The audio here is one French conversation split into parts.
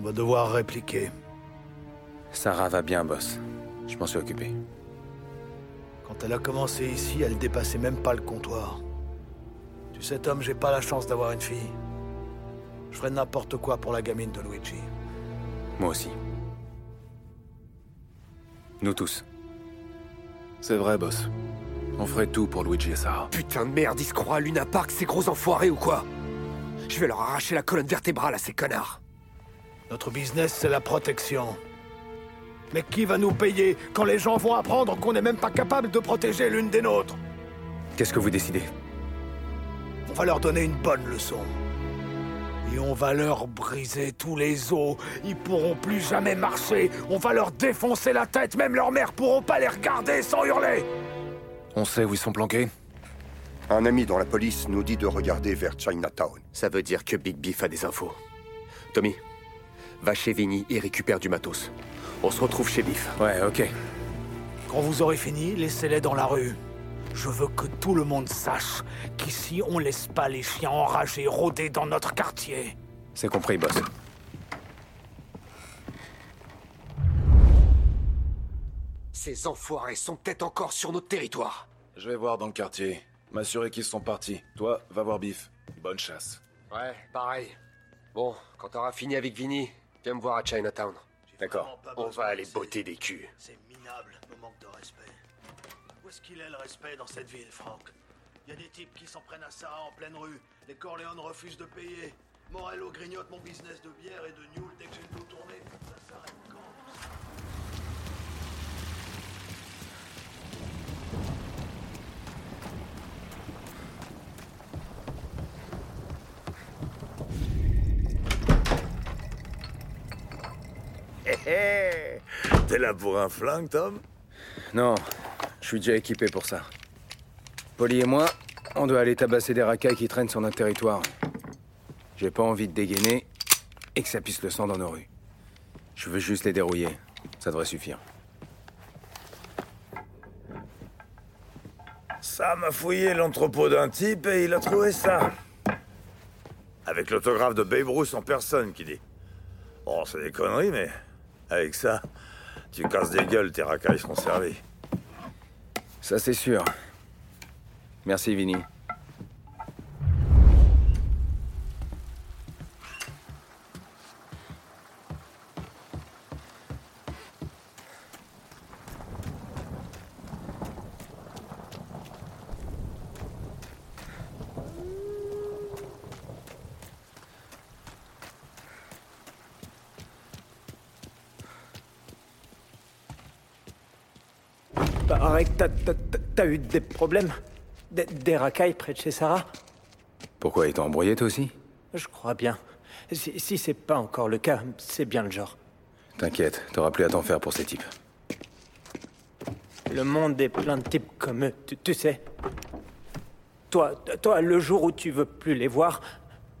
On va devoir répliquer. Sarah va bien, boss. Je m'en suis occupé. Quand elle a commencé ici, elle dépassait même pas le comptoir. Tu sais, Tom, j'ai pas la chance d'avoir une fille. Je ferais n'importe quoi pour la gamine de Luigi. Moi aussi. Nous tous. C'est vrai, boss. On ferait tout pour Luigi et Sarah. Putain de merde, ils se croient à Luna Park, ces gros enfoirés ou quoi? Je vais leur arracher la colonne vertébrale à ces connards. Notre business, c'est la protection. Mais qui va nous payer quand les gens vont apprendre qu'on n'est même pas capable de protéger l'une des nôtres? Qu'est-ce que vous décidez? On va leur donner une bonne leçon. Et on va leur briser tous les os. Ils pourront plus jamais marcher. On va leur défoncer la tête. Même leurs mères pourront pas les regarder sans hurler. On sait où ils sont planqués? Un ami dans la police nous dit de regarder vers Chinatown. Ça veut dire que Big Beef a des infos. Tommy, va chez Vinny et récupère du matos. On se retrouve chez Biff. Ouais, ok. Quand vous aurez fini, laissez-les dans la rue. Je veux que tout le monde sache qu'ici, on laisse pas les chiens enragés rôder dans notre quartier. C'est compris, boss. Ces enfoirés sont peut-être encore sur notre territoire. Je vais voir dans le quartier. M'assurer qu'ils sont partis. Toi, va voir Biff. Bonne chasse. Ouais, pareil. Bon, quand t'auras fini avec Vinny, viens me voir à Chinatown. D'accord. On va aller botter des culs. C'est minable, nos manque de respect. Où est-ce qu'il est le respect dans cette ville, Franck Il y a des types qui s'en prennent à Sarah en pleine rue. Les Corleone refusent de payer. Morello grignote mon business de bière et de Newell dès que j'ai le dos tourné. Ça s'arrête quand T'es là pour un flingue, Tom? Non, je suis déjà équipé pour ça. Polly et moi, on doit aller tabasser des racailles qui traînent sur notre territoire. J'ai pas envie de dégainer et que ça pisse le sang dans nos rues. Je veux juste les dérouiller. Ça devrait suffire. Sam a fouillé l'entrepôt d'un type et il a trouvé ça. Avec l'autographe de Babe Ruth en personne, qui dit. Bon, c'est des conneries, mais avec ça, tu casses des gueules, tes racailles seront servies. Ça, c'est sûr. Merci, Vinny. Paraît que t'as- t'as- eu des problèmes des, des racailles près de chez Sarah Pourquoi, t'ont embrouillé, toi aussi? Je crois bien. Si, si c'est pas encore le cas, c'est bien le genre. T'inquiète, t'auras plus à t'en faire pour ces types. Le monde est plein de types comme eux, tu, tu sais. Toi, toi, le jour où tu veux plus les voir,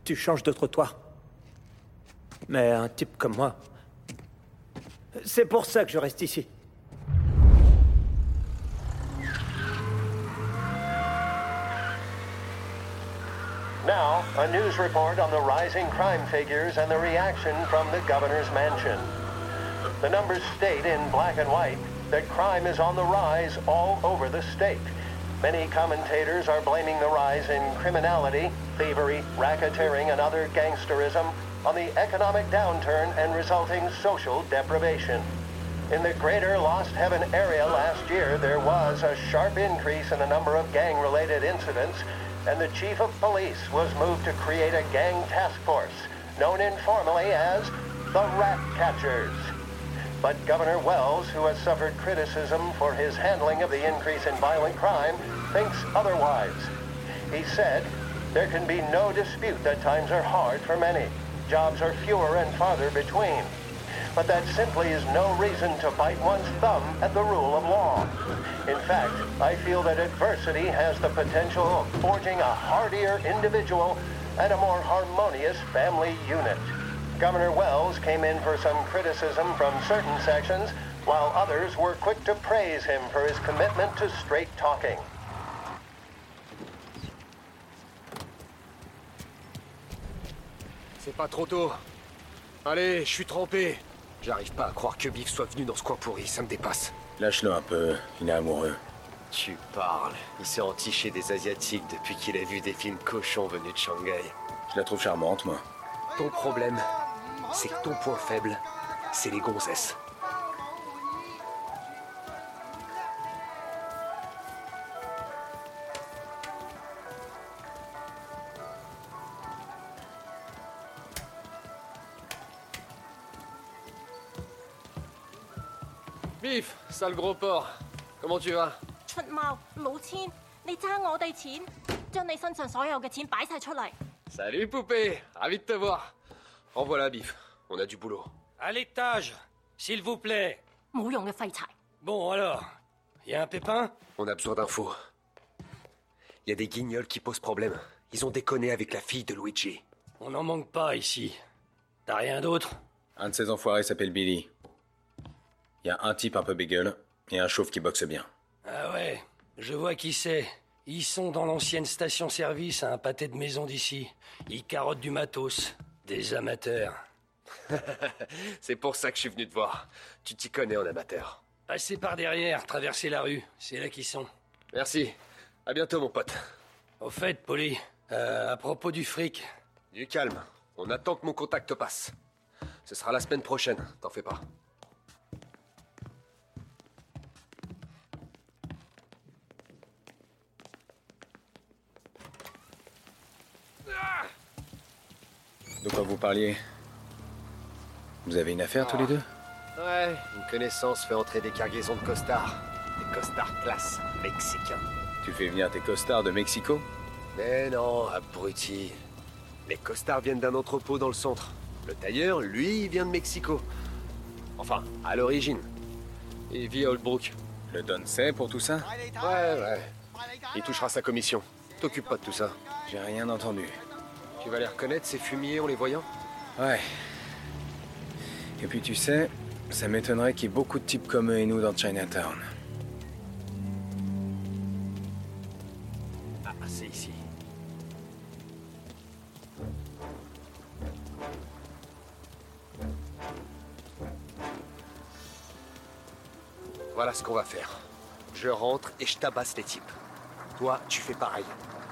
tu changes de trottoir. Mais un type comme moi, c'est pour ça que je reste ici. A news report on the rising crime figures and the reaction from the governor's mansion. The numbers state in black and white that crime is on the rise all over the state. Many commentators are blaming the rise in criminality, thievery, racketeering, and other gangsterism on the economic downturn and resulting social deprivation. In the greater Lost Heaven area last year, there was a sharp increase in the number of gang-related incidents, and the chief of police was moved to create a gang task force, known informally as the Rat Catchers. But Governor Wells, who has suffered criticism for his handling of the increase in violent crime, thinks otherwise. He said, there can be no dispute that times are hard for many. Jobs are fewer and farther between. But that simply is no reason to bite one's thumb at the rule of law. In fact, I feel that adversity has the potential of forging a hardier individual and a more harmonious family unit. Governor Wells came in for some criticism from certain sections, while others were quick to praise him for his commitment to straight talking. C'est pas trop tôt. Allez, je suis trempé. J'arrive pas à croire que Biff soit venu dans ce coin pourri, ça me dépasse. Lâche-le un peu, il est amoureux. Tu parles. Il s'est entiché des Asiatiques depuis qu'il a vu des films cochons venus de Shanghai. Je la trouve charmante, moi. Ton problème, c'est que ton point faible, c'est les gonzesses. Biff, sale gros porc. Comment tu vas 出猫老千，你争我哋钱，将你身上所有嘅钱摆晒出嚟。 Salut poupée, ravi de te voir. En voilà, Biff. On a du boulot. À l'étage, s'il vous plaît. 冇用嘅废柴。 Bon alors, y a un pépin On a besoin d'infos. Il y a des guignols qui posent problème. Ils ont déconné avec la fille de Luigi. On n'en manque pas ici. T'as rien d'autre Un de ces enfoirés s'appelle Billy. Il y a un type un peu bégueule et un chauve qui boxe bien. Ah ouais, je vois qui c'est. Ils sont dans l'ancienne station-service à un pâté de maison d'ici. Ils carottent du matos. Des amateurs. C'est pour ça que je suis venu te voir. Tu t'y connais en amateur. Passez par derrière, traversez la rue. C'est là qu'ils sont. Merci. À bientôt, mon pote. Au fait, Polly, euh, à propos du fric, Du calme. On attend que mon contact passe. Ce sera la semaine prochaine, t'en fais pas. De quoi vous parliez Vous avez une affaire tous les deux Ouais, une connaissance fait entrer des cargaisons de costards. Des costards classe, mexicains. Tu fais venir tes costards de Mexico Mais non, abruti. Les costards viennent d'un entrepôt dans le centre. Le tailleur, lui, vient de Mexico. Enfin, à l'origine. Il vit à Oldbrook. Le Don sait pour tout ça Ouais, ouais. Il touchera sa commission. T'occupe pas de tout ça. J'ai rien entendu. Tu vas les reconnaître, ces fumiers, en les voyant Ouais. Et puis tu sais, ça m'étonnerait qu'il y ait beaucoup de types comme eux et nous dans Chinatown. ah, c'est ici. Voilà ce qu'on va faire. Je rentre et je tabasse les types. Toi, tu fais pareil.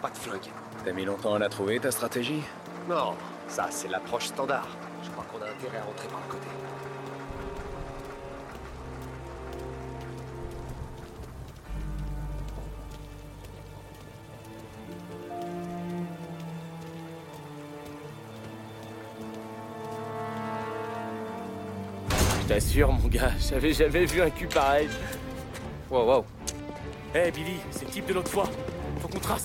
Pas de flingue. T'as mis longtemps à la trouver, ta stratégie Non, ça, c'est l'approche standard. Je crois qu'on a intérêt à rentrer par le côté. Je t'assure, mon gars, j'avais jamais vu un cul pareil. Wow, wow. Hé Billy, c'est le type de l'autre fois. Faut qu'on trace.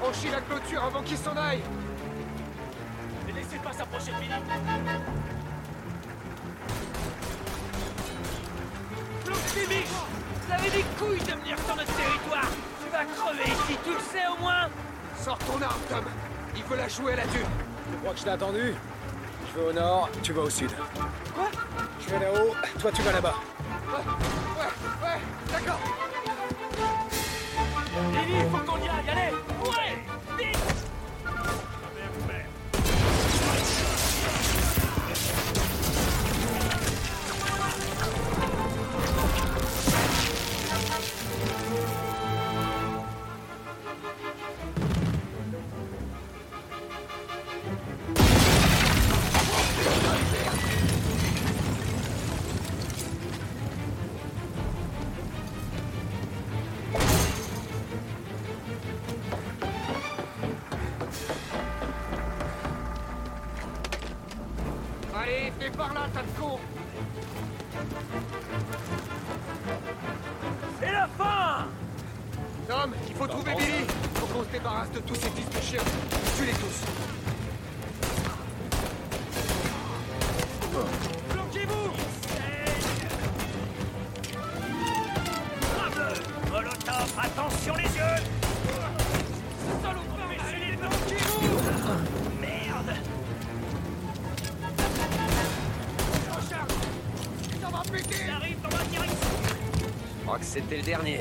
Franchis la clôture avant qu'il s'en aille Sors ton arme, Tom. Il veut la jouer à la dure Tu crois que je t'ai attendu? Je vais au nord, tu vas au sud. Quoi? Je vais là-haut, toi tu vas là-bas. Ouais, ouais, d'accord. Billy, il faut qu'on y aille, allez c'était le dernier.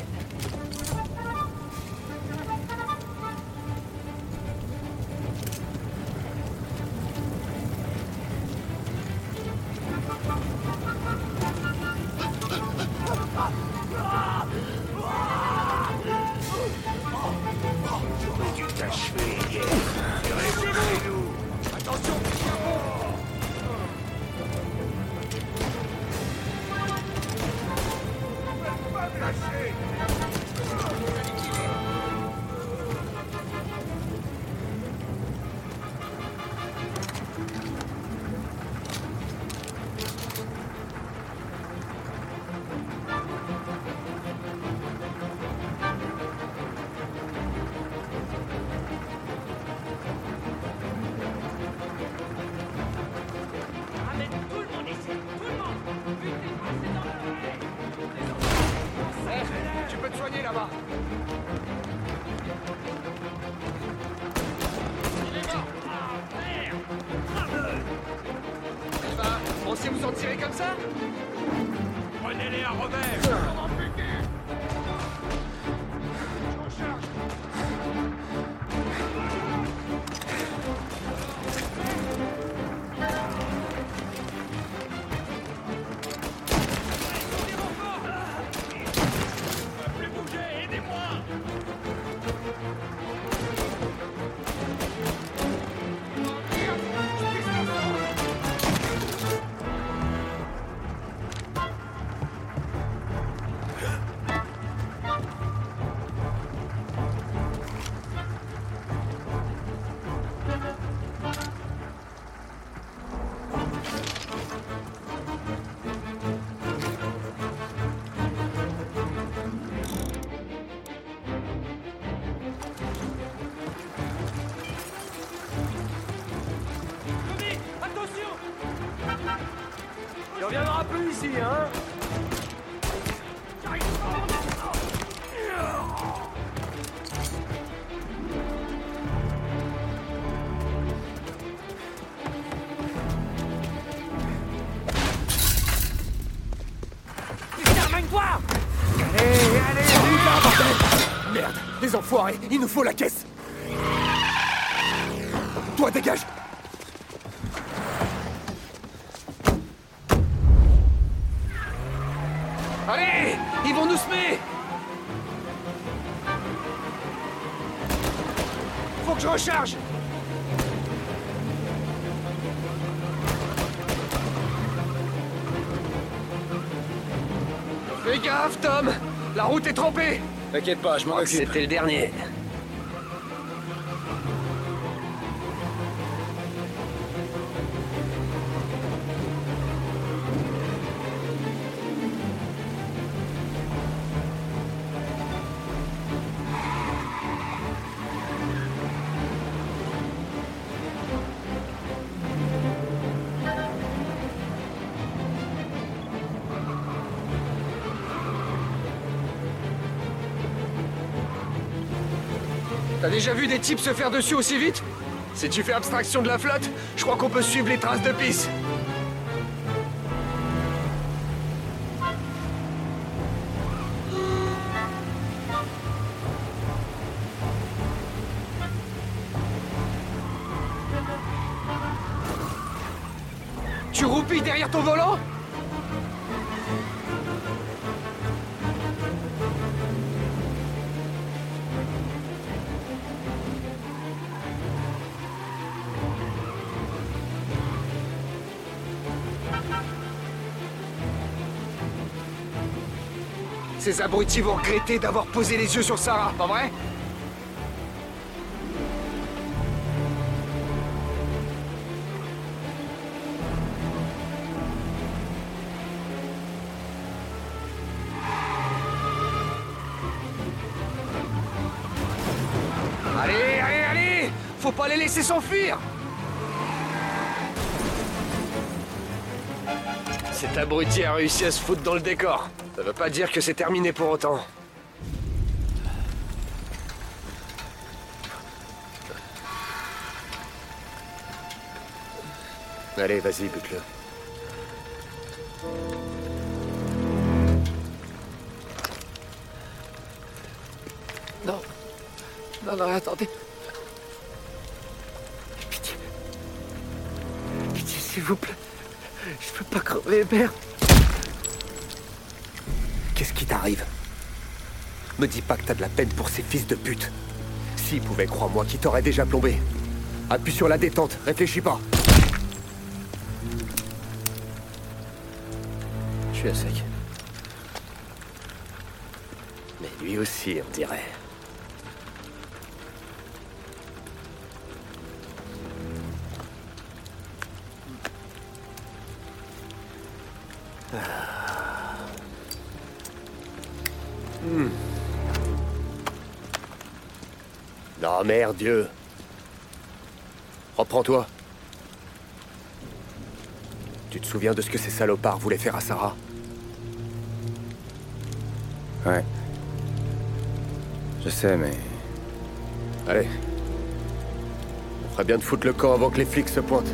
Les enfoirés, il nous faut la caisse. Toi, dégage. Allez Ils vont nous semer. Faut que je recharge. Fais gaffe, Tom. La route est trempée T'inquiète pas, je m'en occupe. C'était le dernier. T'as déjà vu des types se faire dessus aussi vite? Si tu fais abstraction de la flotte, je crois qu'on peut suivre les traces de pisse. Ces abrutis vont regretter d'avoir posé les yeux sur Sarah, pas vrai? Allez, allez, allez! Faut pas les laisser s'enfuir! Cet abruti a réussi à se foutre dans le décor. Ça veut pas dire que c'est terminé pour autant. Allez, vas-y, bute-le. Non. Non, non, attendez. Pitié. Pitié, s'il vous plaît. Je peux pas crever, merde. Qu'est-ce qui t'arrive? Me dis pas que t'as de la peine pour ces fils de pute. S'ils pouvaient, crois-moi, qui t'aurait déjà plombé. Appuie sur la détente, réfléchis pas. Je suis à sec. Mais lui aussi, on dirait. Ah. Hmm. Non, merde, Dieu. Reprends-toi. Tu te souviens de ce que ces salopards voulaient faire à Sarah? Ouais. Je sais, mais. Allez. On ferait bien de foutre le camp avant que les flics se pointent.